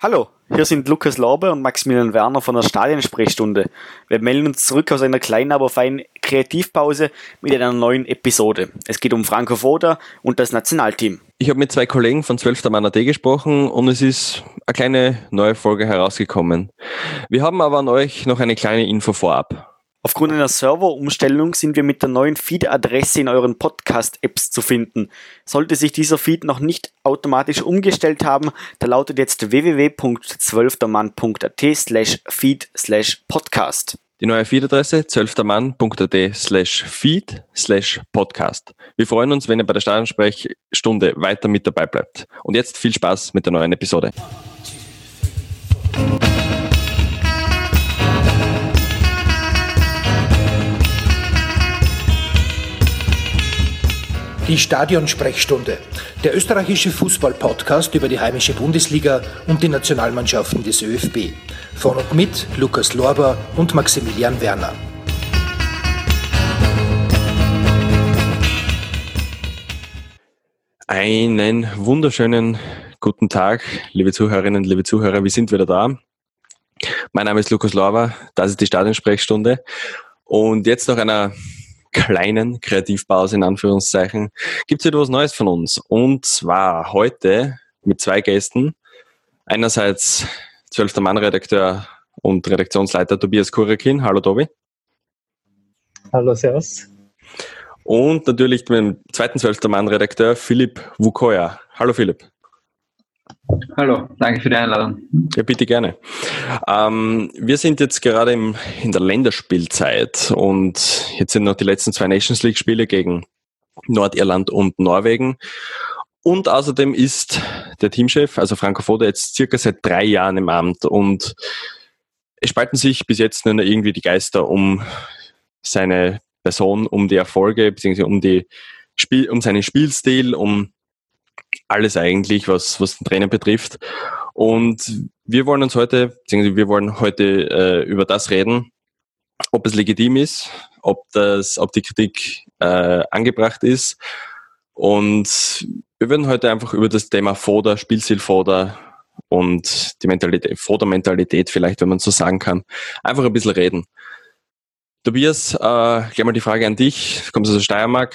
Hallo, hier sind Lukas Lorbe und Maximilian Werner von der Stadionsprechstunde. Wir melden uns zurück aus einer kleinen, aber feinen Kreativpause mit einer neuen Episode. Es geht um Franco Foda und das Nationalteam. Ich habe mit zwei Kollegen von 12. Mann AT gesprochen und es ist eine kleine neue Folge herausgekommen. Wir haben aber an euch noch eine kleine Info vorab. Aufgrund einer Serverumstellung sind wir mit der neuen Feed-Adresse in euren Podcast-Apps zu finden. Sollte sich dieser Feed noch nicht automatisch umgestellt haben, da lautet jetzt www.zwölftermann.at slash feed slash podcast. Die neue Feed-Adresse zwölftermann.at slash feed slash podcast. Wir freuen uns, wenn ihr bei der Stadionsprechstunde weiter mit dabei bleibt. Und jetzt viel Spaß mit der neuen Episode. Die Stadionsprechstunde, der österreichische Fußball-Podcast über die heimische Bundesliga und die Nationalmannschaften des ÖFB. Von und mit Lukas Lorber und Maximilian Werner. Einen wunderschönen guten Tag, liebe Zuhörerinnen, liebe Zuhörer. Wir sind wieder da. Mein Name ist Lukas Lorber, das ist die Stadionsprechstunde. Und jetzt noch einer kleinen Kreativpause in Anführungszeichen gibt es etwas Neues von uns. Und zwar heute mit zwei Gästen. Einerseits 12. Mann-Redakteur und Redaktionsleiter Tobias Kurekin. Hallo Tobi. Hallo, Servus. Und natürlich mit dem zweiten 12. Mann-Redakteur Philipp Wukoya. Hallo Philipp. Hallo, danke für die Einladung. Ja, bitte gerne. Ähm, wir sind jetzt gerade im, in der Länderspielzeit und jetzt sind noch die letzten zwei Nations League Spiele gegen Nordirland und Norwegen. Und außerdem ist der Teamchef, also Franco Foda, jetzt circa seit drei Jahren im Amt und es spalten sich bis jetzt nur irgendwie die Geister um seine Person, um die Erfolge, beziehungsweise um die Spiel, um seinen Spielstil, um alles eigentlich, was, was den Trainer betrifft. Und wir wollen uns heute, beziehungsweise wir wollen heute äh, über das reden, ob es legitim ist, ob das, ob die Kritik äh, angebracht ist. Und wir würden heute einfach über das Thema Foder, Spielstil Foder und die Mentalität, Foder-Mentalität vielleicht, wenn man so sagen kann, einfach ein bisschen reden. Tobias, äh, gleich mal die Frage an dich. Du kommst aus der Steiermark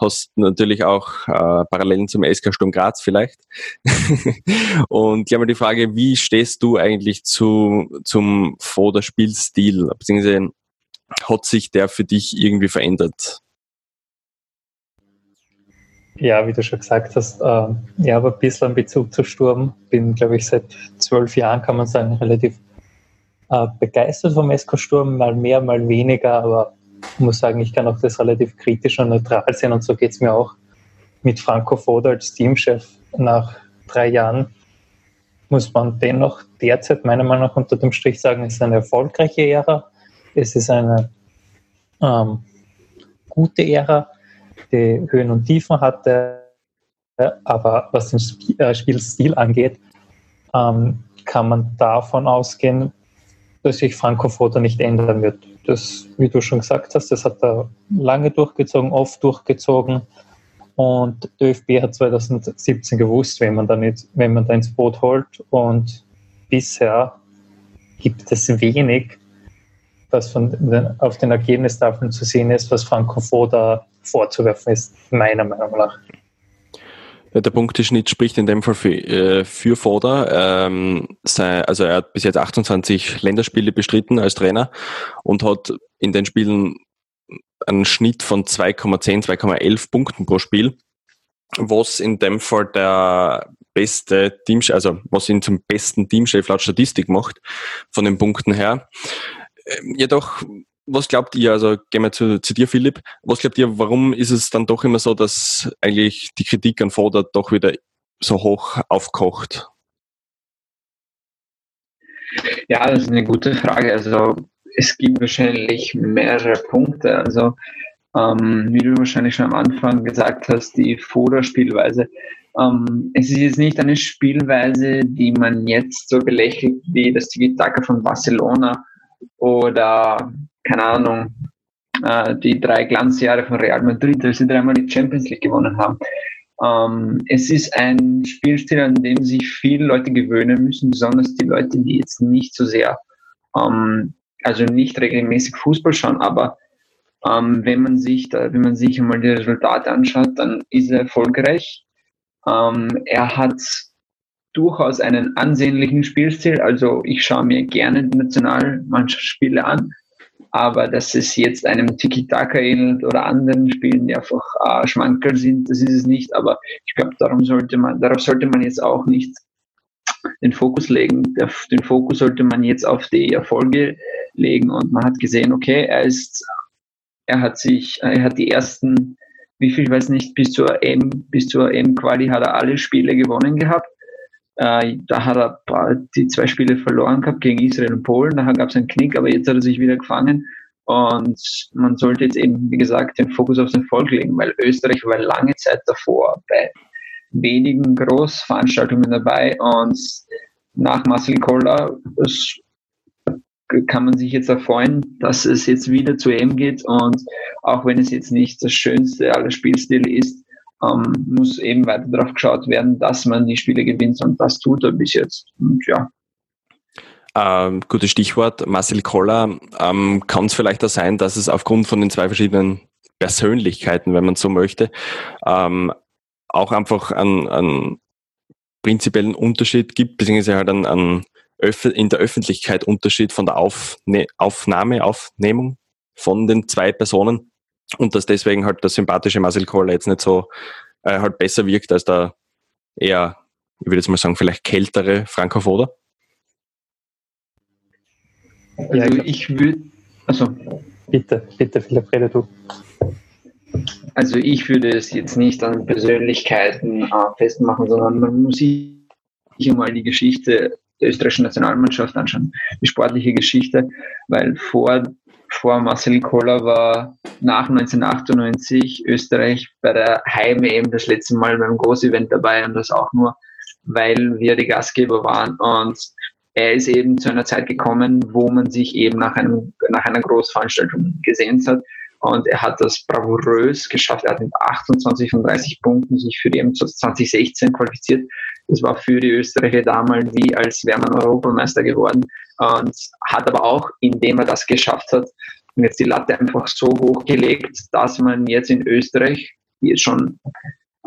hast natürlich auch äh, Parallelen zum SK Sturm Graz vielleicht. und ich habe die Frage, wie stehst du eigentlich zu, zum Foder-Spielstil? Beziehungsweise hat sich der für dich irgendwie verändert? Ja, wie du schon gesagt hast, äh, ich habe ein bisschen Bezug zu Sturm. Bin, glaube ich, seit zwölf Jahren, kann man sagen, relativ äh, begeistert vom SK Sturm, mal mehr, mal weniger, aber ich muss sagen, ich kann auch das relativ kritisch und neutral sehen und so geht es mir auch mit Franco Foda als Teamchef nach drei Jahren. Muss man dennoch derzeit meiner Meinung nach unter dem Strich sagen, es ist eine erfolgreiche Ära. Es ist eine ähm, gute Ära, die Höhen und Tiefen hatte. Aber was den äh, Spielstil angeht, ähm, kann man davon ausgehen, dass sich Franco Foda nicht ändern wird das, wie du schon gesagt hast, das hat er lange durchgezogen, oft durchgezogen. Und der ÖFB hat 2017 gewusst, wenn man, da nicht, wenn man da ins Boot holt. Und bisher gibt es wenig, was von den, auf den Ergebnistafeln zu sehen ist, was Franco Foda vorzuwerfen ist, meiner Meinung nach. Der Punkteschnitt spricht in dem Fall für, äh, für Foda. Ähm, sei, also er hat bis jetzt 28 Länderspiele bestritten als Trainer und hat in den Spielen einen Schnitt von 2,10, 2,11 Punkten pro Spiel, was in dem Fall der beste Teamchef, also was ihn zum besten Teamchef laut Statistik macht, von den Punkten her. Ähm, jedoch was glaubt ihr, also gehen wir zu, zu, dir, Philipp, was glaubt ihr, warum ist es dann doch immer so, dass eigentlich die Kritik an Foda doch wieder so hoch aufkocht? Ja, das ist eine gute Frage. Also es gibt wahrscheinlich mehrere Punkte. Also ähm, wie du wahrscheinlich schon am Anfang gesagt hast, die Foda-Spielweise. Ähm, es ist jetzt nicht eine Spielweise, die man jetzt so belächelt wie das Tiki-Taka von Barcelona oder keine Ahnung, äh, die drei Glanzjahre von Real Madrid, als sie dreimal die Champions League gewonnen haben. Ähm, es ist ein Spielstil, an dem sich viele Leute gewöhnen müssen, besonders die Leute, die jetzt nicht so sehr, ähm, also nicht regelmäßig Fußball schauen, aber ähm, wenn man sich da, wenn man sich einmal die Resultate anschaut, dann ist er erfolgreich. Ähm, er hat durchaus einen ansehnlichen Spielstil. Also ich schaue mir gerne Nationalmannschaftsspiele an, aber dass es jetzt einem Tiki-Taka ähnelt oder anderen Spielen, die einfach äh, Schmankerl sind, das ist es nicht. Aber ich glaube, darum sollte man, darauf sollte man jetzt auch nicht den Fokus legen. Den Fokus sollte man jetzt auf die Erfolge legen und man hat gesehen, okay, er ist, er hat sich, er hat die ersten, wie viel, ich weiß nicht, bis zur M, bis zur M-Quali hat er alle Spiele gewonnen gehabt. Äh, da hat er die zwei Spiele verloren gehabt gegen Israel und Polen. Da gab es einen Knick, aber jetzt hat er sich wieder gefangen. Und man sollte jetzt eben, wie gesagt, den Fokus auf den Erfolg legen, weil Österreich war lange Zeit davor bei wenigen Großveranstaltungen dabei und nach Marcel Koller kann man sich jetzt erfreuen, dass es jetzt wieder zu EM geht und auch wenn es jetzt nicht das schönste aller Spielstile ist, ähm, muss eben weiter darauf geschaut werden, dass man die Spiele gewinnt und das tut er bis jetzt. Und ja. Ähm, gutes Stichwort, Marcel Koller. Ähm, Kann es vielleicht auch sein, dass es aufgrund von den zwei verschiedenen Persönlichkeiten, wenn man so möchte, ähm, auch einfach einen, einen prinzipiellen Unterschied gibt, beziehungsweise halt einen, einen in der Öffentlichkeit Unterschied von der Aufne Aufnahme, Aufnehmung von den zwei Personen und dass deswegen halt der sympathische Marcel Koller jetzt nicht so äh, halt besser wirkt als der eher, ich würde jetzt mal sagen, vielleicht kältere Franco Foda? Also ich würde, also bitte, bitte, Philipp, rede du. Also ich würde es jetzt nicht an Persönlichkeiten äh, festmachen, sondern man muss sich einmal die Geschichte der österreichischen Nationalmannschaft anschauen, die sportliche Geschichte, weil vor vor Marcel Koller war nach 1998 Österreich bei der Heim-EM das letzte Mal beim Groß-Event dabei und das auch nur, weil wir die Gastgeber waren. Und er ist eben zu einer Zeit gekommen, wo man sich eben nach, einem, nach einer Großveranstaltung gesehen hat. Und er hat das bravourös geschafft. Er hat mit 28 von 30 Punkten sich für die EM 2016 qualifiziert. Das war für die Österreicher damals wie, als wäre man Europameister geworden. Und hat aber auch, indem er das geschafft hat, jetzt die Latte einfach so hoch gelegt, dass man jetzt in Österreich jetzt schon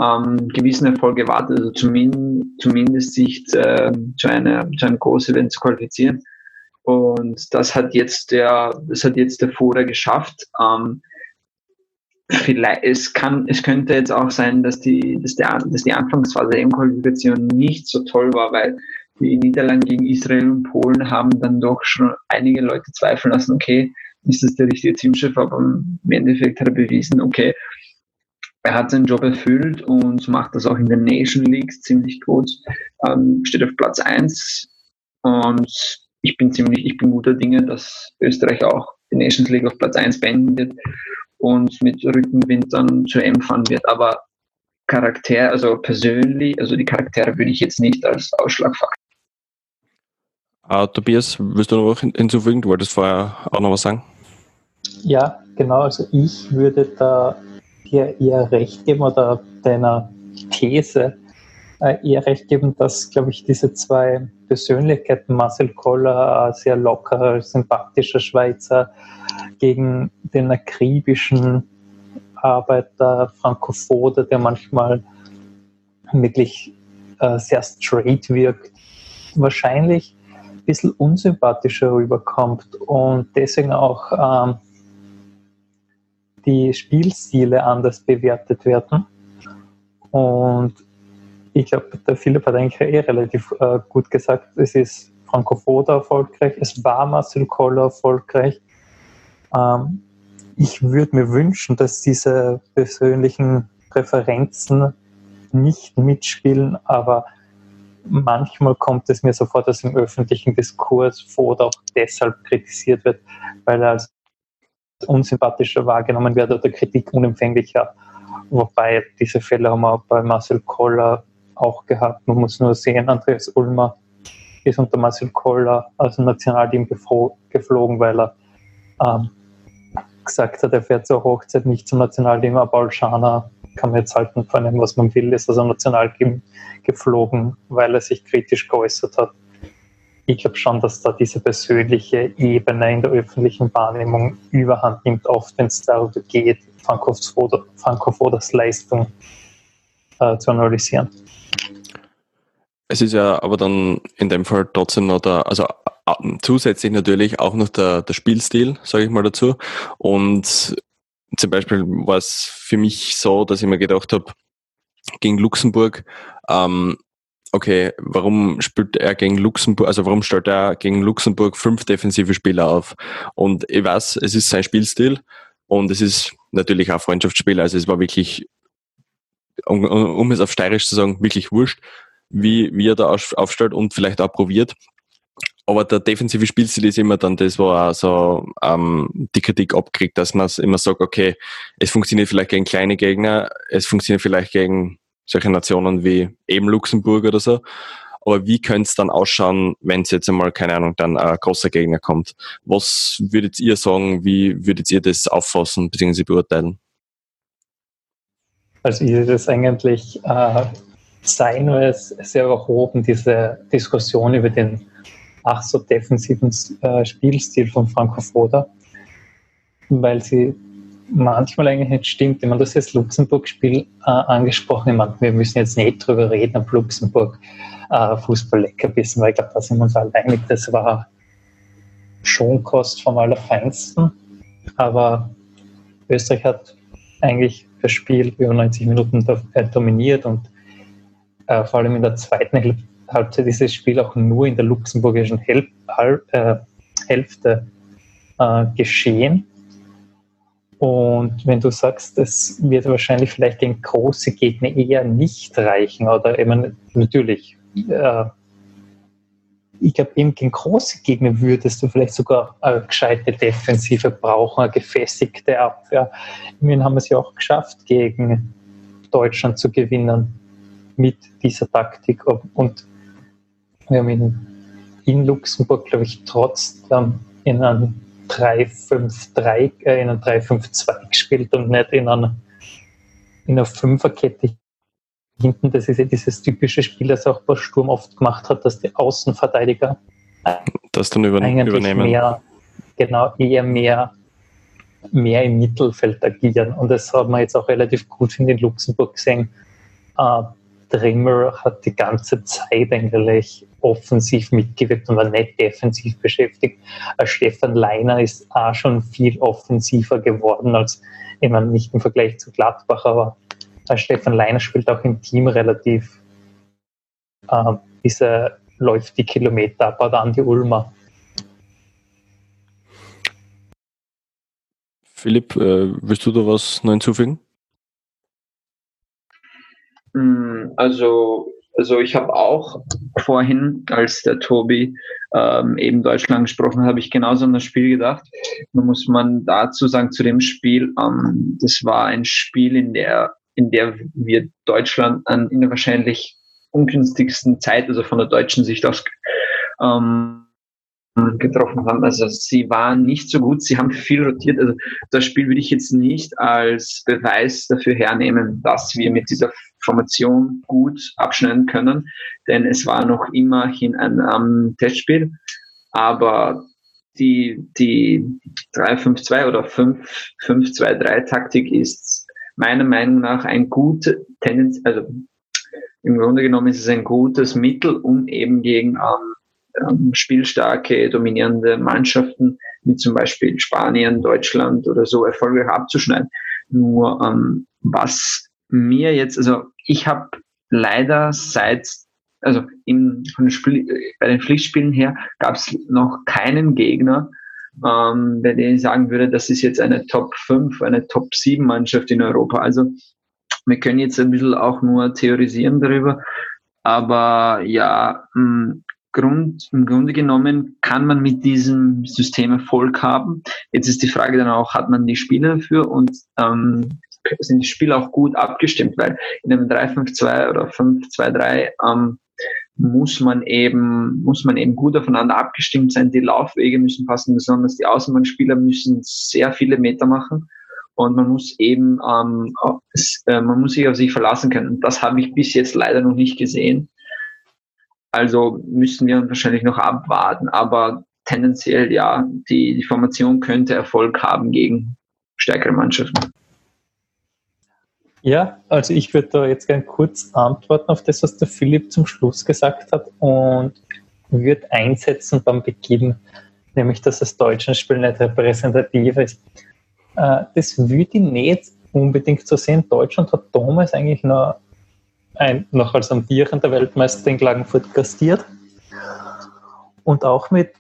ähm, gewissen Erfolg erwartet, also zumindest, zumindest sich äh, zu, einer, zu einem Groß-Event zu qualifizieren. Und das hat jetzt der, das hat jetzt der Foda geschafft. Ähm, vielleicht, es kann, es könnte jetzt auch sein, dass die, dass der, dass die Anfangsphase der EM-Qualifikation nicht so toll war, weil die Niederlande gegen Israel und Polen haben dann doch schon einige Leute zweifeln lassen, okay, ist das der richtige Teamchef, aber im Endeffekt hat er bewiesen, okay, er hat seinen Job erfüllt und macht das auch in den Nation Leagues ziemlich gut, ähm, steht auf Platz 1 und ich bin ziemlich, ich bin guter Dinge, dass Österreich auch die Nations League auf Platz 1 beenden wird und mit Rückenwind dann zur M fahren wird. Aber Charakter, also persönlich, also die Charaktere würde ich jetzt nicht als Ausschlagfaktor. Uh, Tobias, willst du noch hinzufügen? Du wolltest vorher auch noch was sagen? Ja, genau. Also ich würde da dir eher recht geben oder deiner These eher recht geben, dass, glaube ich, diese zwei Persönlichkeiten, Marcel Koller, ein sehr lockerer, sympathischer Schweizer, gegen den akribischen Arbeiter Franco Foda, der manchmal wirklich äh, sehr straight wirkt, wahrscheinlich ein bisschen unsympathischer rüberkommt und deswegen auch ähm, die Spielstile anders bewertet werden. Und ich glaube, der Philipp hat eigentlich eh relativ äh, gut gesagt, es ist Franco erfolgreich, es war Marcel Koller erfolgreich. Ähm, ich würde mir wünschen, dass diese persönlichen Präferenzen nicht mitspielen, aber manchmal kommt es mir so vor, dass im öffentlichen Diskurs Foda auch deshalb kritisiert wird, weil er als unsympathischer wahrgenommen wird oder Kritik unempfänglicher. Wobei diese Fälle haben wir bei Marcel Koller auch gehabt. Man muss nur sehen, Andreas Ulmer ist unter Marcel Koller aus dem Nationalteam geflogen, weil er ähm, gesagt hat, er fährt zur Hochzeit nicht zum Nationalteam, aber Paul Schana kann man jetzt halten von dem, was man will, ist also national geflogen, weil er sich kritisch geäußert hat. Ich glaube schon, dass da diese persönliche Ebene in der öffentlichen Wahrnehmung überhand nimmt, oft wenn es darüber geht, Franco Foders Leistung äh, zu analysieren. Es ist ja aber dann in dem Fall trotzdem noch der, also zusätzlich natürlich auch noch der, der Spielstil, sage ich mal dazu. Und zum Beispiel war es für mich so, dass ich mir gedacht habe, gegen Luxemburg, ähm, okay, warum spielt er gegen Luxemburg, also warum stellt er gegen Luxemburg fünf defensive Spieler auf? Und ich weiß, es ist sein Spielstil und es ist natürlich auch Freundschaftsspiel, also es war wirklich, um, um es auf steirisch zu sagen, wirklich wurscht wie, wie er da aufstellt und vielleicht auch probiert. Aber der defensive Spielstil ist immer dann das, wo er so ähm, die Kritik abkriegt, dass man immer sagt, okay, es funktioniert vielleicht gegen kleine Gegner, es funktioniert vielleicht gegen solche Nationen wie eben Luxemburg oder so. Aber wie könnte es dann ausschauen, wenn es jetzt einmal, keine Ahnung, dann ein großer Gegner kommt? Was würdet ihr sagen, wie würdet ihr das auffassen bzw. beurteilen? Also ich das eigentlich äh, sein, weil es sehr erhoben, diese Diskussion über den ach so defensiven äh, Spielstil von Franco Foda, weil sie manchmal eigentlich nicht stimmt. Ich meine, das ist Luxemburg-Spiel äh, angesprochen. Ich meine, wir müssen jetzt nicht drüber reden, ob Luxemburg äh, Fußball lecker wissen, weil ich glaube, da sind wir uns alle einig, das war schon Kost vom Allerfeinsten. Aber Österreich hat eigentlich das Spiel über 90 Minuten äh, dominiert und äh, vor allem in der zweiten Halbzeit ist das Spiel auch nur in der luxemburgischen Hel äh, Hälfte äh, geschehen. Und wenn du sagst, das wird wahrscheinlich vielleicht gegen große Gegner eher nicht reichen, oder eben natürlich, äh, ich glaube, eben gegen große Gegner würdest du vielleicht sogar eine gescheite Defensive brauchen, eine gefestigte Abwehr. Immerhin haben wir es ja auch geschafft, gegen Deutschland zu gewinnen mit dieser Taktik. Und wir haben in, in Luxemburg, glaube ich, trotzdem in einem 3-5-3, äh, in einem 3-5-2 gespielt und nicht in einer, in einer Fünferkette hinten. Das ist ja dieses typische Spiel, das auch bei Sturm oft gemacht hat, dass die Außenverteidiger das dann übernehmen. Mehr, genau, eher mehr, mehr im Mittelfeld agieren. Und das haben wir jetzt auch relativ gut in Luxemburg gesehen. Äh, Trimmer hat die ganze Zeit eigentlich offensiv mitgewirkt und war nicht defensiv beschäftigt. Stefan Leiner ist auch schon viel offensiver geworden als, ich meine, nicht im Vergleich zu Gladbach, aber Stefan Leiner spielt auch im Team relativ, äh, diese läuft die Kilometer ab, oder an die Ulmer. Philipp, äh, willst du da was noch hinzufügen? Mm, also, also ich habe auch vorhin, als der Tobi ähm, eben Deutschland gesprochen hat, habe ich genauso an das Spiel gedacht. Nun muss man dazu sagen, zu dem Spiel, ähm, das war ein Spiel, in der, in der wir Deutschland an, in der wahrscheinlich ungünstigsten Zeit, also von der deutschen Sicht aus, ähm, getroffen haben. Also sie waren nicht so gut, sie haben viel rotiert. Also das Spiel würde ich jetzt nicht als Beweis dafür hernehmen, dass wir mit dieser Formation gut abschneiden können, denn es war noch immerhin ein um, Testspiel. Aber die, die 3-5-2 oder 5-2-3 Taktik ist meiner Meinung nach ein gut Tendenz, also im Grunde genommen ist es ein gutes Mittel, um eben gegen ähm, ähm, spielstarke, dominierende Mannschaften, wie zum Beispiel Spanien, Deutschland oder so, erfolgreich abzuschneiden. Nur ähm, was mir jetzt, also ich habe leider seit, also im, von den Spiel, bei den Pflichtspielen her gab es noch keinen Gegner, ähm, bei dem ich sagen würde, das ist jetzt eine Top 5, eine Top 7 Mannschaft in Europa. Also wir können jetzt ein bisschen auch nur theorisieren darüber. Aber ja, mh, Grund, im Grunde genommen kann man mit diesem System Erfolg haben. Jetzt ist die Frage dann auch, hat man die Spieler dafür und ähm, sind die Spieler auch gut abgestimmt, weil in einem 3-5-2 oder 5-2-3 ähm, muss man eben, muss man eben gut aufeinander abgestimmt sein. Die Laufwege müssen passen, besonders die Außenbahnspieler müssen sehr viele Meter machen. und man muss eben, ähm, äh, man muss sich auf sich verlassen können. Das habe ich bis jetzt leider noch nicht gesehen. Also müssen wir wahrscheinlich noch abwarten, aber tendenziell ja, die, die Formation könnte Erfolg haben gegen stärkere Mannschaften. Ja, also ich würde da jetzt gerne kurz antworten auf das, was der Philipp zum Schluss gesagt hat und würde einsetzen beim Beginn, nämlich dass das deutsche Spiel nicht repräsentativ ist. Äh, das würde ich nicht unbedingt so sehen. Deutschland hat damals eigentlich noch, ein, noch als amtierender Weltmeister in Klagenfurt gastiert und auch mit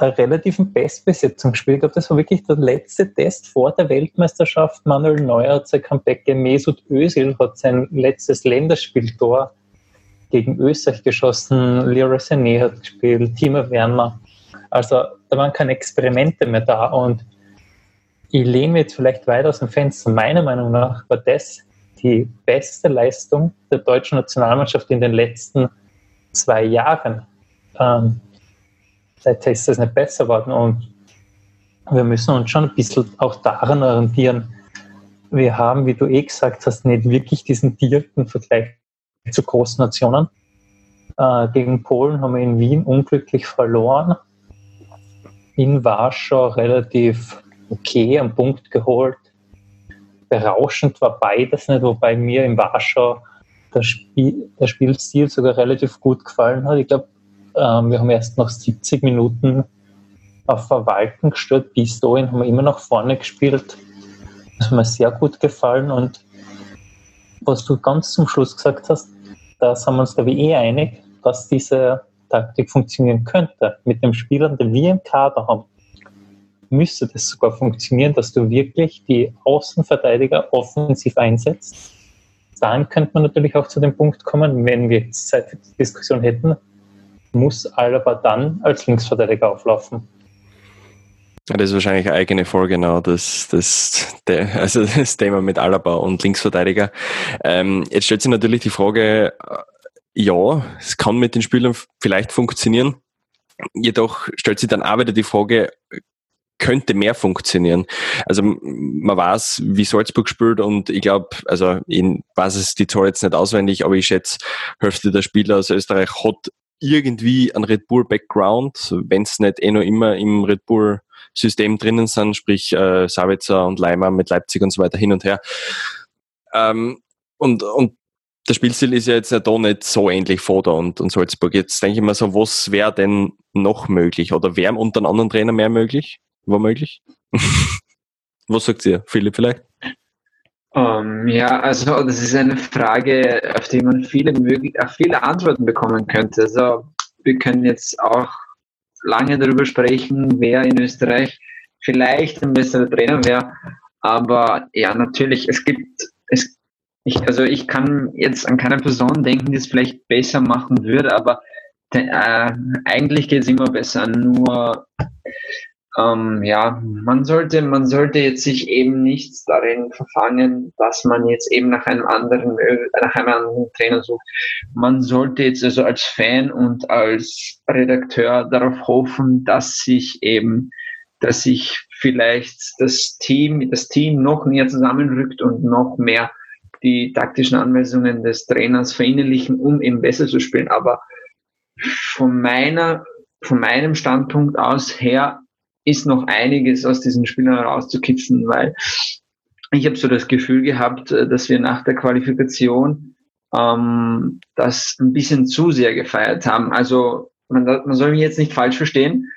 relativen Bestbesetzung gespielt. Ich glaube, das war wirklich der letzte Test vor der Weltmeisterschaft. Manuel Neuer hat sein Comeback Mesut Özil hat sein letztes Länderspieltor gegen Österreich geschossen. Leroy Sané hat gespielt, Timo Werner. Also da waren keine Experimente mehr da und ich lehne mir jetzt vielleicht weit aus dem Fenster. Meiner Meinung nach war das die beste Leistung der deutschen Nationalmannschaft in den letzten zwei Jahren. Ähm, seither ist das nicht besser geworden und wir müssen uns schon ein bisschen auch daran orientieren. Wir haben, wie du eh gesagt hast, nicht wirklich diesen direkten Vergleich zu großen Nationen. Äh, gegen Polen haben wir in Wien unglücklich verloren. In Warschau relativ okay am Punkt geholt. Berauschend war beides nicht, wobei mir in Warschau der, Spiel, der Spielstil sogar relativ gut gefallen hat. Ich glaube, ähm, wir haben erst nach 70 Minuten auf Verwalten gestellt. Bis dahin haben wir immer noch vorne gespielt. Das hat mir sehr gut gefallen. Und was du ganz zum Schluss gesagt hast, da sind wir uns, glaube ich, eh einig, dass diese Taktik funktionieren könnte. Mit dem Spielern, den wir im Kader haben, müsste das sogar funktionieren, dass du wirklich die Außenverteidiger offensiv einsetzt. Dann könnte man natürlich auch zu dem Punkt kommen, wenn wir jetzt Zeit für die Diskussion hätten, muss Alaba dann als Linksverteidiger auflaufen. Das ist wahrscheinlich eine eigene Folge, genau, das, das, der, also das Thema mit Alaba und Linksverteidiger. Ähm, jetzt stellt sich natürlich die Frage, äh, ja, es kann mit den Spielern vielleicht funktionieren. Jedoch stellt sich dann auch wieder die Frage, könnte mehr funktionieren. Also man weiß, wie Salzburg spielt und ich glaube, also ich weiß es die Zahl jetzt nicht auswendig, aber ich schätze, Hälfte der Spieler aus Österreich hat irgendwie einen Red Bull Background, wenn es nicht eh noch immer im Red Bull System drinnen sind, sprich äh, Savitzer und Leimer mit Leipzig und so weiter hin und her. Ähm, und, und der Spielstil ist ja jetzt ja da nicht so ähnlich Foda und, und Salzburg. Jetzt denke ich mir so, was wäre denn noch möglich? Oder wäre unter einem anderen Trainer mehr möglich? Womöglich? was sagt ihr? Philipp vielleicht? Um, ähm, ja, also das ist eine Frage, auf die man viele, möglich, viele Antworten bekommen könnte. Also wir können jetzt auch lange darüber sprechen, wer in Österreich vielleicht ein besserer Trainer wäre. Aber ja, natürlich, es gibt, es, ich, also ich kann jetzt an keine Person denken, die es vielleicht besser machen würde, aber äh, eigentlich geht es immer besser. Nur ähm, ja, man sollte, man sollte jetzt sich eben nicht darin verfangen, dass man jetzt eben nach einem anderen, nach einem anderen Trainer sucht. Man sollte jetzt also als Fan und als Redakteur darauf hoffen, dass sich eben, dass sich vielleicht das Team, das Team noch näher zusammenrückt und noch mehr die taktischen Anweisungen des Trainers verinnerlichen, um eben besser zu spielen. Aber von meiner, von meinem Standpunkt aus her ist noch einiges aus diesen Spielern rauszukitzeln, weil ich habe so das Gefühl gehabt, äh, dass wir nach der Qualifikation ähm, das ein bisschen zu sehr gefeiert haben. Also man, man soll mich jetzt nicht falsch verstehen.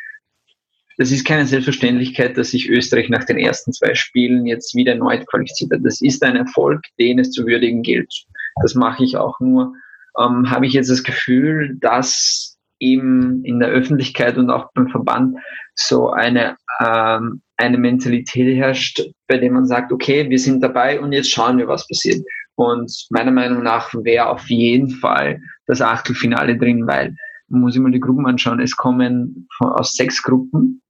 Das ist keine Selbstverständlichkeit, dass sich Österreich nach den ersten zwei Spielen jetzt wieder erneut qualifiziert hat. Das ist ein Erfolg, den es zu würdigen gilt. Das mache ich auch nur. Ähm, habe ich jetzt das Gefühl, dass eben in der Öffentlichkeit und auch beim Verband so eine, ähm, eine Mentalität herrscht, bei der man sagt, okay, wir sind dabei und jetzt schauen wir, was passiert. Und meiner Meinung nach wäre auf jeden Fall das Achtelfinale drin, weil man muss immer die Gruppen anschauen. Es kommen aus sechs Gruppen,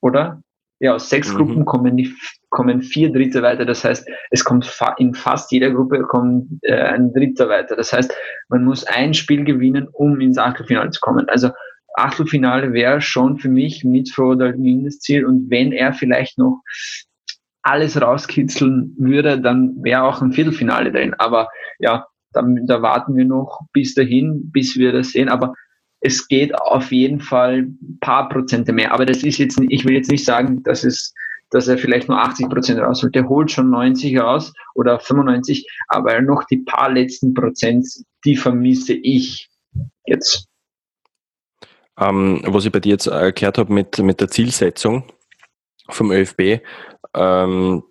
oder? Ja, aus sechs mhm. Gruppen kommen, die, kommen vier Dritte weiter. Das heißt, es kommt fa in fast jeder Gruppe kommt äh, ein Dritter weiter. Das heißt, man muss ein Spiel gewinnen, um ins Achtelfinale zu kommen. Also Achtelfinale wäre schon für mich mit Frodo ein Mindestziel. Und wenn er vielleicht noch alles rauskitzeln würde, dann wäre auch ein Viertelfinale drin. Aber ja, da, da warten wir noch bis dahin, bis wir das sehen. Aber es geht auf jeden Fall ein paar Prozente mehr. Aber das ist jetzt, ich will jetzt nicht sagen, dass es, dass er vielleicht nur 80 Prozent rausholt. Der holt schon 90 raus oder 95, aber noch die paar letzten Prozent, die vermisse ich jetzt. Ähm, was ich bei dir jetzt erklärt habe mit, mit der Zielsetzung vom ÖFB, ähm,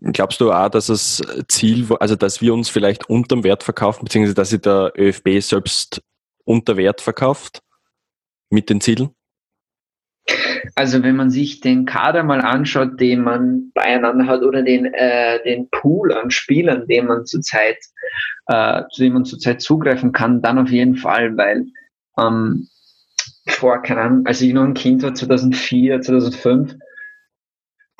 glaubst du auch, dass das Ziel, also dass wir uns vielleicht unterm Wert verkaufen, beziehungsweise dass sich der ÖFB selbst unter Wert verkauft mit den Zielen? Also wenn man sich den Kader mal anschaut, den man beieinander hat oder den, äh, den Pool an Spielern, den man zurzeit, äh, zu dem man zurzeit zugreifen kann, dann auf jeden Fall, weil ähm, vor, keine Ahnung, als ich noch ein Kind war, 2004, 2005,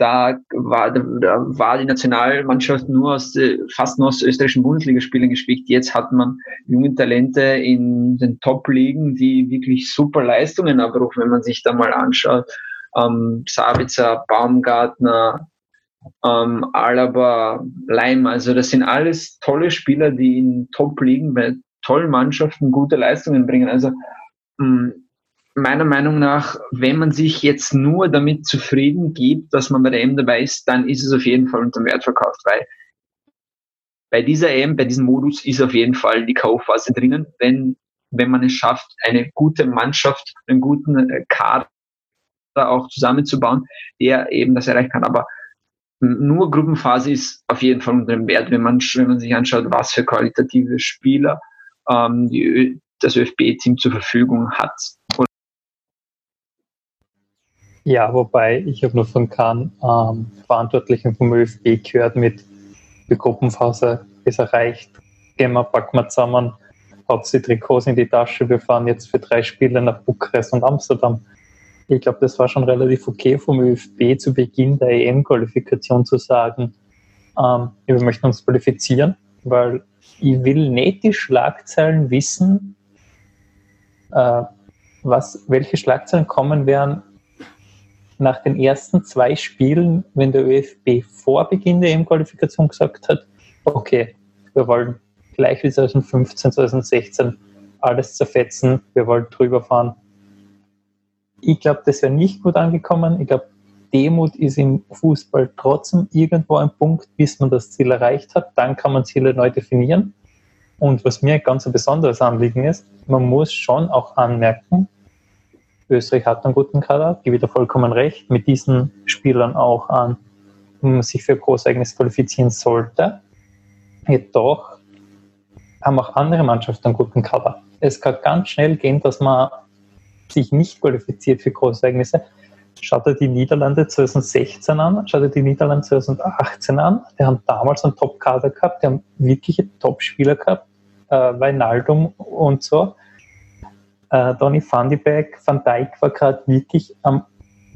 da war, da war die Nationalmannschaft nur aus, fast nur aus österreichischen Bundesligaspielern gespickt. Jetzt hat man junge Talente in den Top-Ligen, die wirklich super Leistungen abrufen, wenn man sich da mal anschaut. Ähm, Sabitzer, Baumgartner, ähm, Alaba, Leim, also das sind alles tolle Spieler, die in Top-Ligen bei tollen Mannschaften gute Leistungen bringen. Also mm, meiner Meinung nach, wenn man sich jetzt nur damit zufrieden gibt, dass man bei der EM dabei ist, dann ist es auf jeden Fall unter Wert verkauft, weil bei dieser EM, bei diesem Modus ist auf jeden Fall die K.O.-Phase drinnen, wenn, wenn man es schafft, eine gute Mannschaft, einen guten äh, Kader auch zusammenzubauen, der eben das erreichen kann. Aber nur Gruppenphase ist auf jeden Fall unter dem Wert, wenn man, wenn man sich anschaut, was für qualitative Spieler ähm, die, das ÖFB-Team zur Verfügung hat. Ja, wobei ich habe nur von Kahn ähm, Verantwortlichen vom ÖFB gehört mit die Gruppenphase ist erreicht. Gehen wir, packen wir zusammen, hat die Trikots in die Tasche, wir fahren jetzt für drei Spiele nach Bukarest und Amsterdam. Ich glaube, das war schon relativ okay vom ÖFB zu Beginn der EM-Qualifikation zu sagen, ähm, wir möchten uns qualifizieren, weil ich will nicht die Schlagzeilen wissen, äh, was, welche Schlagzeilen kommen werden, nach den ersten zwei Spielen, wenn der ÖFB vor Beginn der EM-Qualifikation gesagt hat, okay, wir wollen gleich wie 2015, 2016 alles zerfetzen, wir wollen drüber fahren. Ich glaube, das wäre nicht gut angekommen. Ich glaube, Demut ist im Fußball trotzdem irgendwo ein Punkt, bis man das Ziel erreicht hat. Dann kann man Ziele neu definieren. Und was mir ganz ein besonderes Anliegen ist, man muss schon auch anmerken, Österreich hat einen guten Kader, gebe ich da vollkommen recht, mit diesen Spielern auch an, sich für Großereignis qualifizieren sollte. Jedoch haben auch andere Mannschaften einen guten Kader. Es kann ganz schnell gehen, dass man sich nicht qualifiziert für Großereignisse. Schaut er die Niederlande 2016 an, schaut er die Niederlande 2018 an. Die haben damals einen Top-Kader gehabt, die haben wirkliche Top-Spieler gehabt, äh, Weinaldum und so. Äh, Donny van de Beek, Van Dijk war gerade wirklich am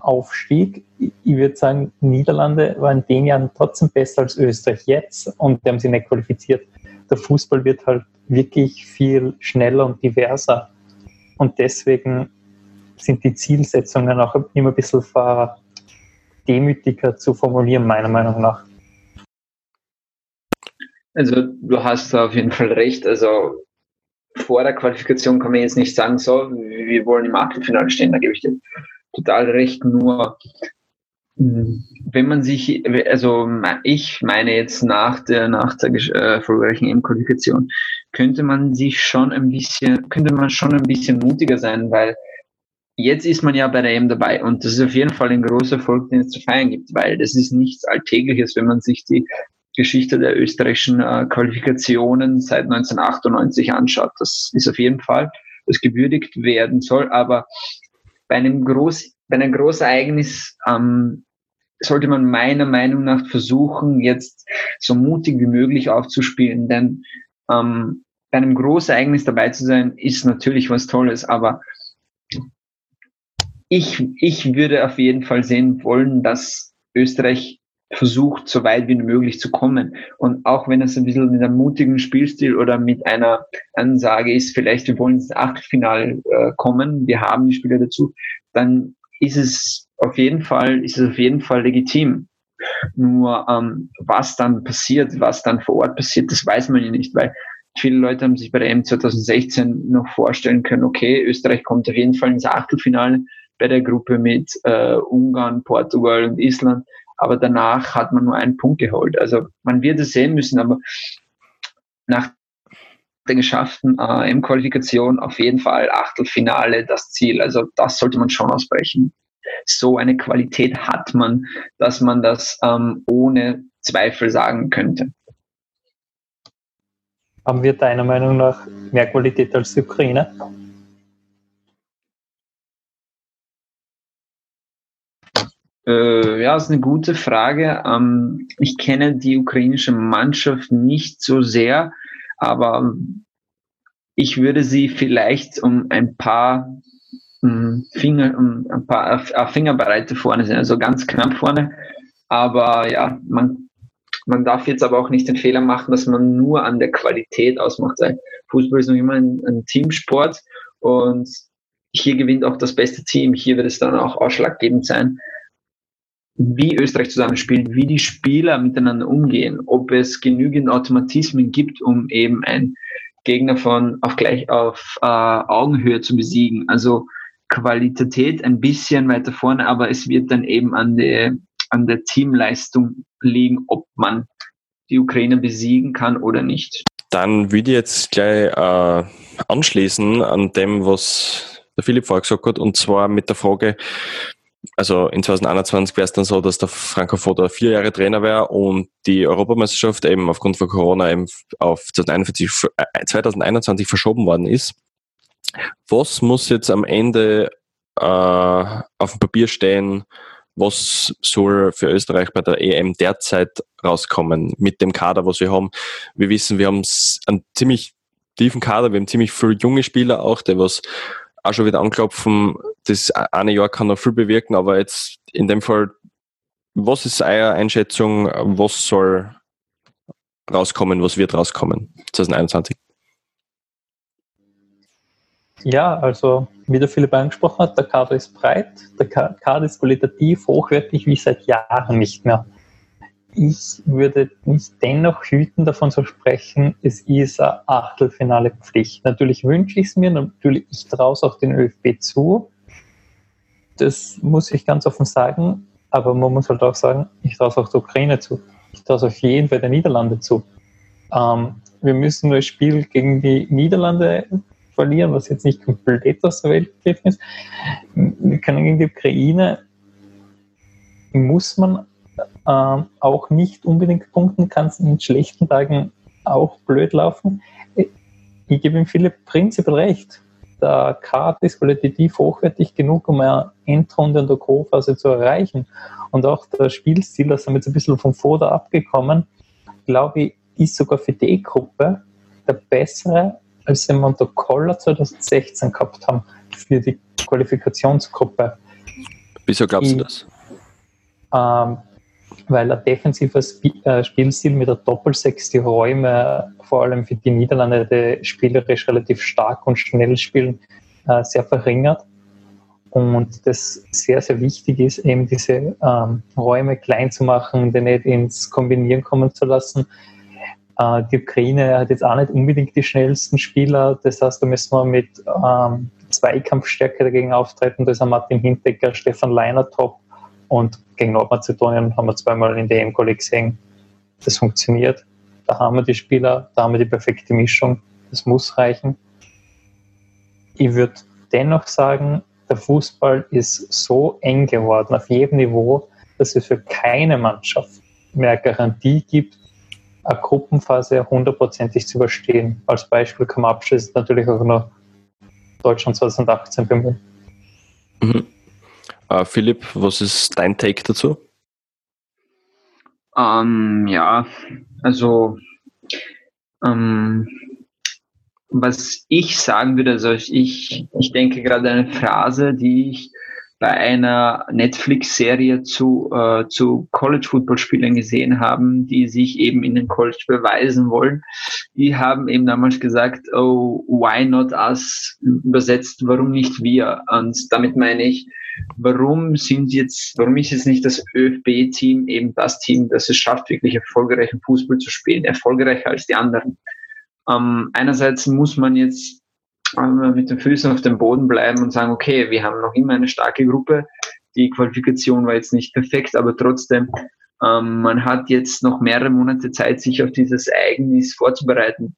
Aufstieg. Ich würde sagen, Niederlande war in den Jahren trotzdem besser als Österreich jetzt und die haben sich nicht qualifiziert. Der Fußball wird halt wirklich viel schneller und diverser. Und deswegen sind die Zielsetzungen auch immer ein bisschen demütiger zu formulieren, meiner Meinung nach. Also du hast auf jeden Fall recht. Also vor der Qualifikation kann man jetzt nicht sagen, so, wir wollen im Achtelfinale stehen, da gebe ich dir total recht. Nur hm, wenn man sich, also ich meine jetzt nach der nach der äh, erfolgreichen EM-Qualifikation, könnte man sich schon ein bisschen, könnte man schon ein bisschen mutiger sein, weil jetzt ist man ja bei der EM dabei und das ist auf jeden Fall ein großer Erfolg, den es zu feiern gibt, weil das ist nichts Alltägliches, wenn man sich die Geschichte der österreichischen äh, Qualifikationen seit 1998 anschaut. Das ist auf jeden Fall, das gewürdigt werden soll, aber bei einem Groß, bei einem Großereignis ähm, sollte man meiner Meinung nach versuchen, jetzt so mutig wie möglich aufzuspielen, denn ähm, bei einem Großereignis dabei zu sein, ist natürlich was Tolles, aber ich, ich würde auf jeden Fall sehen wollen, dass Österreich versucht, so weit wie möglich zu kommen. Und auch wenn es ein bisschen mit einem mutigen Spielstil oder mit einer Ansage ist, vielleicht wir wollen ins Achtelfinale äh, kommen, wir haben die Spieler dazu, dann ist es auf jeden Fall, ist es auf jeden Fall legitim. Nur ähm, was dann passiert, was dann vor Ort passiert, das weiß man ja nicht, weil viele Leute haben sich bei der M 2016 noch vorstellen können, okay, Österreich kommt auf jeden Fall ins Achtelfinale bei der Gruppe mit äh, Ungarn, Portugal und Island, aber danach hat man nur einen Punkt geholt. Also man wird es sehen müssen, aber nach der geschafften äh, M-Qualifikation auf jeden Fall Achtelfinale das Ziel. Also das sollte man schon ausbrechen. So eine Qualität hat man, dass man das ähm, ohne Zweifel sagen könnte. Haben wir deiner Meinung nach mehr Qualität als die Ukraine? Äh, ja, ist eine gute Frage. Ähm, ich kenne die ukrainische Mannschaft nicht so sehr, aber ich würde sie vielleicht um ein paar um, Finger, um ein paar Fingerbreite vorne sehen, also ganz knapp vorne. Aber ja, man, man darf jetzt aber auch nicht den Fehler machen, dass man nur an der Qualität ausmacht. Fußball ist noch immer ein, ein Teamsport und hier gewinnt auch das beste Team. Hier wird es dann auch ausschlaggebend sein, wie Österreich zusammenspielt, wie die Spieler miteinander umgehen, ob es genügend Automatismen gibt, um eben ein Gegner von auf gleich auf äh, Augenhöhe zu besiegen. Also Qualität ein bisschen weiter vorne, aber es wird dann eben an der an der Teamleistung liegen, ob man die Ukraine besiegen kann oder nicht. Dann würde ich jetzt gleich äh, anschließen an dem, was der Philipp vorher gesagt hat, und zwar mit der Frage, also in 2021 wäre es dann so, dass der Foda vier Jahre Trainer wäre und die Europameisterschaft eben aufgrund von Corona eben auf 2021, 2021 äh, verschoben worden ist. Was muss jetzt am Ende äh, auf dem Papier stehen? Was soll für Österreich bei der EM derzeit rauskommen mit dem Kader, was wir haben? Wir wissen, wir haben einen ziemlich tiefen Kader, wir haben ziemlich viele junge Spieler auch, die was auch schon wieder anklopfen, das eine Jahr kann noch viel bewirken, aber jetzt in dem Fall, was ist eure Einschätzung, was soll rauskommen, was wird rauskommen 2021? Ja, also wie der Philipp angesprochen hat, der Kader ist breit, der Kader ist qualitativ hochwertig wie seit Jahren nicht mehr ich würde mich dennoch hüten, davon zu sprechen, es ist eine Achtelfinale Pflicht. Natürlich wünsche ich es mir, natürlich ich traue es auch den ÖFB zu. Das muss ich ganz offen sagen, aber man muss halt auch sagen, ich traue es auch der Ukraine zu. Ich traue es auf jeden Fall der Niederlande zu. Ähm, wir müssen nur das Spiel gegen die Niederlande verlieren, was jetzt nicht komplett aus der Welt gegriffen ist. Wir können gegen die Ukraine, muss man ähm, auch nicht unbedingt punkten, kann es in schlechten Tagen auch blöd laufen. Ich gebe ihm Philipp prinzipiell recht. Der Kart ist qualitativ hochwertig genug, um eine Endrunde in der Co-Phase zu erreichen. Und auch der Spielstil, das haben wir jetzt ein bisschen vom Vorder abgekommen, glaube ich, ist sogar für die gruppe der bessere, als wir unter Koller 2016 gehabt haben, für die Qualifikationsgruppe. Wieso glaubst ich, du das? Ähm, weil ein defensiver äh, Spielstil mit der Doppelsechs die Räume, vor allem für die Niederlande, die spielerisch relativ stark und schnell spielen, äh, sehr verringert. Und das sehr, sehr wichtig ist, eben diese ähm, Räume klein zu machen, die nicht ins Kombinieren kommen zu lassen. Äh, die Ukraine hat jetzt auch nicht unbedingt die schnellsten Spieler. Das heißt, da müssen wir mit ähm, Zweikampfstärke dagegen auftreten. Da ist Martin Hintecker, Stefan Leiner top und gegen Nordmazedonien haben wir zweimal in der EM-Quali gesehen, das funktioniert. Da haben wir die Spieler, da haben wir die perfekte Mischung. Das muss reichen. Ich würde dennoch sagen, der Fußball ist so eng geworden auf jedem Niveau, dass es für keine Mannschaft mehr Garantie gibt, eine Gruppenphase hundertprozentig zu überstehen. Als Beispiel kann man abschließend natürlich auch noch Deutschland 2018 bemühen. Mhm. Uh, Philipp, was ist dein Take dazu? Ähm, ja, also ähm, was ich sagen würde, also ich, ich denke gerade eine Phrase, die ich bei einer Netflix-Serie zu, äh, zu College-Football-Spielern gesehen haben, die sich eben in den College beweisen wollen. Die haben eben damals gesagt, oh, why not us? Übersetzt, warum nicht wir? Und damit meine ich, warum sind jetzt, warum ist jetzt nicht das ÖFB-Team eben das Team, das es schafft, wirklich erfolgreichen Fußball zu spielen, erfolgreicher als die anderen? Ähm, einerseits muss man jetzt ähm, mit den Füßen auf dem Boden bleiben und sagen, okay, wir haben noch immer eine starke Gruppe. Die Qualifikation war jetzt nicht perfekt, aber trotzdem, ähm, man hat jetzt noch mehrere Monate Zeit, sich auf dieses Ereignis vorzubereiten.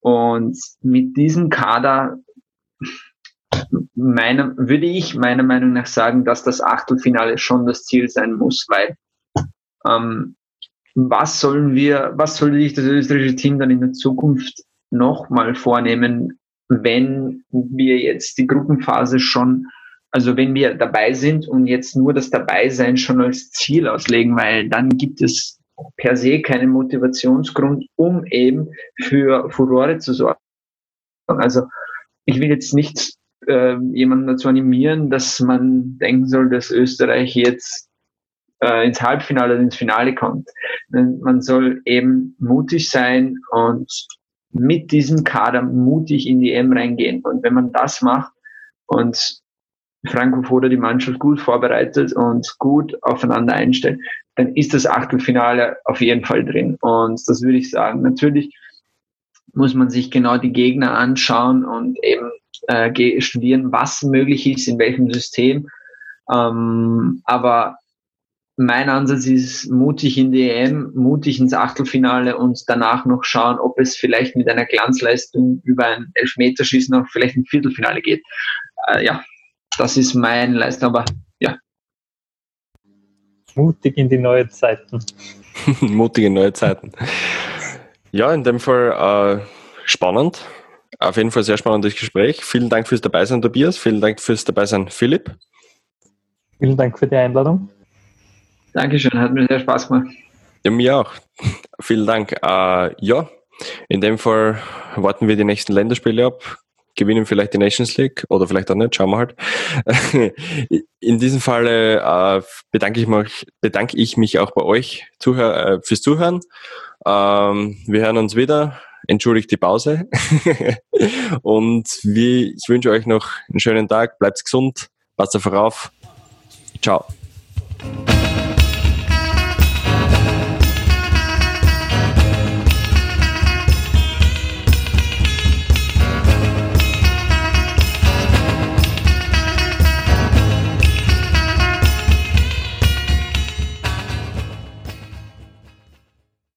Und mit diesem Kader meiner, würde ich meiner Meinung nach sagen, dass das Achtelfinale schon das Ziel sein muss, weil ähm, was sollen wir, was soll sich das österreichische Team dann in der Zukunft nochmal vornehmen, wenn wir jetzt die Gruppenphase schon, also wenn wir dabei sind und jetzt nur das Dabeisein schon als Ziel auslegen, weil dann gibt es per se keinen Motivationsgrund, um eben für Furore zu sorgen. Also ich will jetzt nicht äh, jemanden dazu animieren, dass man denken soll, dass Österreich jetzt äh, ins Halbfinale oder ins Finale kommt. Man soll eben mutig sein und mit diesem Kader mutig in die EM reingehen. Und wenn man das macht und Franco die Mannschaft gut vorbereitet und gut aufeinander einstellt, dann ist das Achtelfinale auf jeden Fall drin. Und das würde ich sagen. Natürlich muss man sich genau die Gegner anschauen und eben äh, studieren, was möglich ist, in welchem System. Ähm, aber mein Ansatz ist mutig in die EM, mutig ins Achtelfinale und danach noch schauen, ob es vielleicht mit einer Glanzleistung über ein Elfmeterschießen noch vielleicht ein Viertelfinale geht. Äh, ja, das ist mein Leistung, aber ja. Mutig in die neue Zeiten. mutig in neue Zeiten. Ja, in dem Fall äh, spannend. Auf jeden Fall sehr spannendes Gespräch. Vielen Dank fürs Dabeisein, Tobias. Vielen Dank fürs Dabeisein, Philipp. Vielen Dank für die Einladung. Dankeschön, hat mir sehr Spaß gemacht. Ja, mir auch. Vielen Dank. Äh, ja, in dem Fall warten wir die nächsten Länderspiele ab, gewinnen vielleicht die Nations League oder vielleicht auch nicht, schauen wir halt. In diesem Fall äh, bedanke, ich mich, bedanke ich mich auch bei euch Zuhör, äh, fürs Zuhören. Ähm, wir hören uns wieder. Entschuldigt die Pause. Und wie, ich wünsche euch noch einen schönen Tag. Bleibt gesund. Passt auf. Ciao.